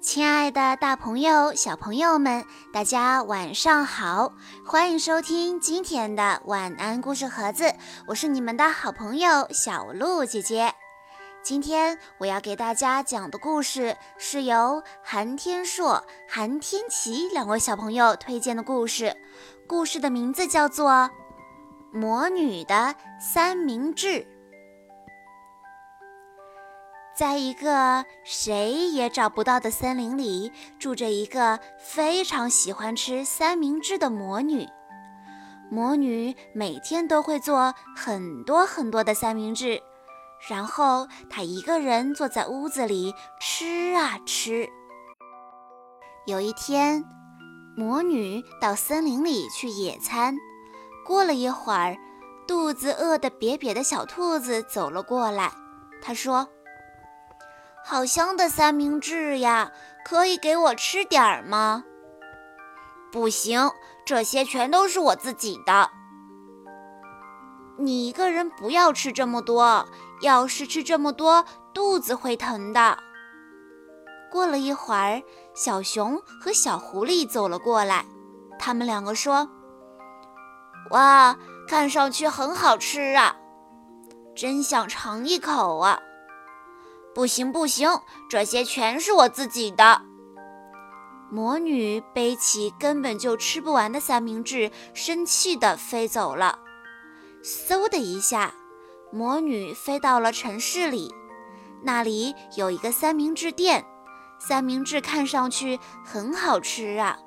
亲爱的，大朋友、小朋友们，大家晚上好！欢迎收听今天的晚安故事盒子，我是你们的好朋友小鹿姐姐。今天我要给大家讲的故事是由韩天硕、韩天琪两位小朋友推荐的故事，故事的名字叫做《魔女的三明治》。在一个谁也找不到的森林里，住着一个非常喜欢吃三明治的魔女。魔女每天都会做很多很多的三明治，然后她一个人坐在屋子里吃啊吃。有一天，魔女到森林里去野餐，过了一会儿，肚子饿得瘪瘪的小兔子走了过来，它说。好香的三明治呀，可以给我吃点儿吗？不行，这些全都是我自己的。你一个人不要吃这么多，要是吃这么多，肚子会疼的。过了一会儿，小熊和小狐狸走了过来，他们两个说：“哇，看上去很好吃啊，真想尝一口啊！”不行不行，这些全是我自己的。魔女背起根本就吃不完的三明治，生气地飞走了。嗖的一下，魔女飞到了城市里，那里有一个三明治店，三明治看上去很好吃啊！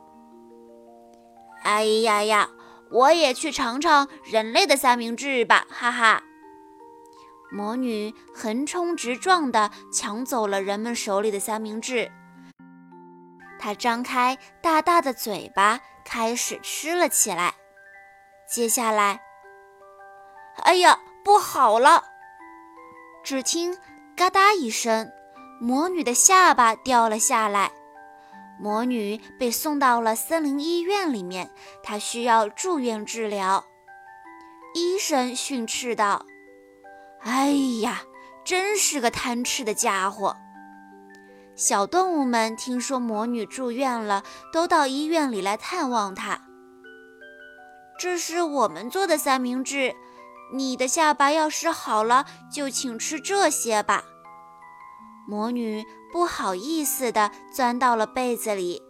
哎呀呀，我也去尝尝人类的三明治吧，哈哈！魔女横冲直撞地抢走了人们手里的三明治，她张开大大的嘴巴，开始吃了起来。接下来，哎呀，不好了！只听“嘎哒”一声，魔女的下巴掉了下来。魔女被送到了森林医院里面，她需要住院治疗。医生训斥道。哎呀，真是个贪吃的家伙！小动物们听说魔女住院了，都到医院里来探望她。这是我们做的三明治，你的下巴要是好了，就请吃这些吧。魔女不好意思地钻到了被子里。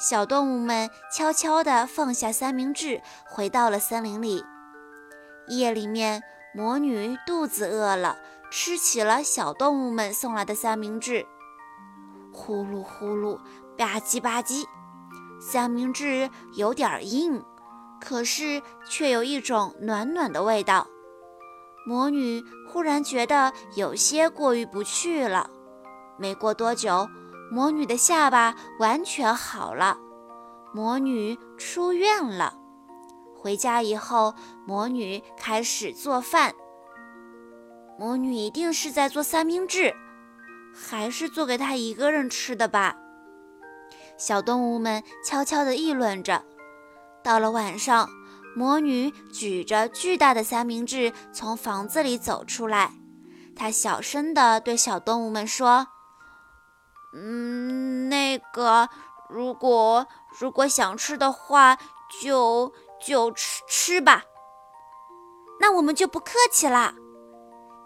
小动物们悄悄地放下三明治，回到了森林里。夜里面。魔女肚子饿了，吃起了小动物们送来的三明治。呼噜呼噜，吧唧吧唧，三明治有点硬，可是却有一种暖暖的味道。魔女忽然觉得有些过意不去了。没过多久，魔女的下巴完全好了，魔女出院了。回家以后，魔女开始做饭。魔女一定是在做三明治，还是做给她一个人吃的吧？小动物们悄悄地议论着。到了晚上，魔女举着巨大的三明治从房子里走出来，她小声地对小动物们说：“嗯，那个，如果如果想吃的话，就……”就吃吃吧，那我们就不客气啦。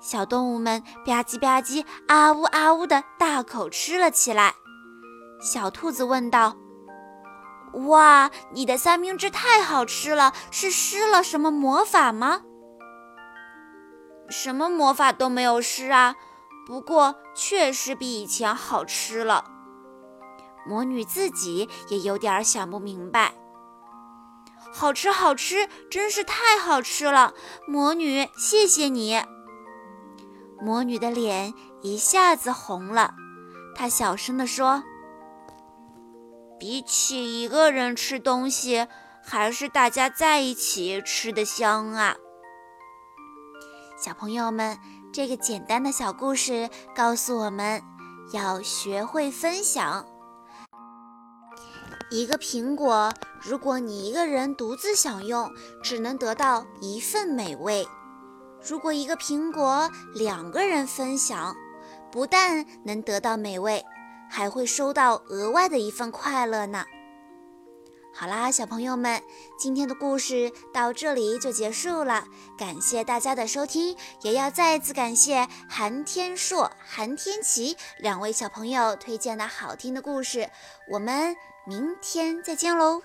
小动物们吧唧吧唧、啊呜啊呜的大口吃了起来。小兔子问道：“哇，你的三明治太好吃了，是施了什么魔法吗？”“什么魔法都没有施啊，不过确实比以前好吃了。”魔女自己也有点想不明白。好吃，好吃，真是太好吃了！魔女，谢谢你。魔女的脸一下子红了，她小声地说：“比起一个人吃东西，还是大家在一起吃的香啊！”小朋友们，这个简单的小故事告诉我们要学会分享。一个苹果，如果你一个人独自享用，只能得到一份美味；如果一个苹果两个人分享，不但能得到美味，还会收到额外的一份快乐呢。好啦，小朋友们，今天的故事到这里就结束了。感谢大家的收听，也要再次感谢韩天硕、韩天琪两位小朋友推荐的好听的故事。我们明天再见喽！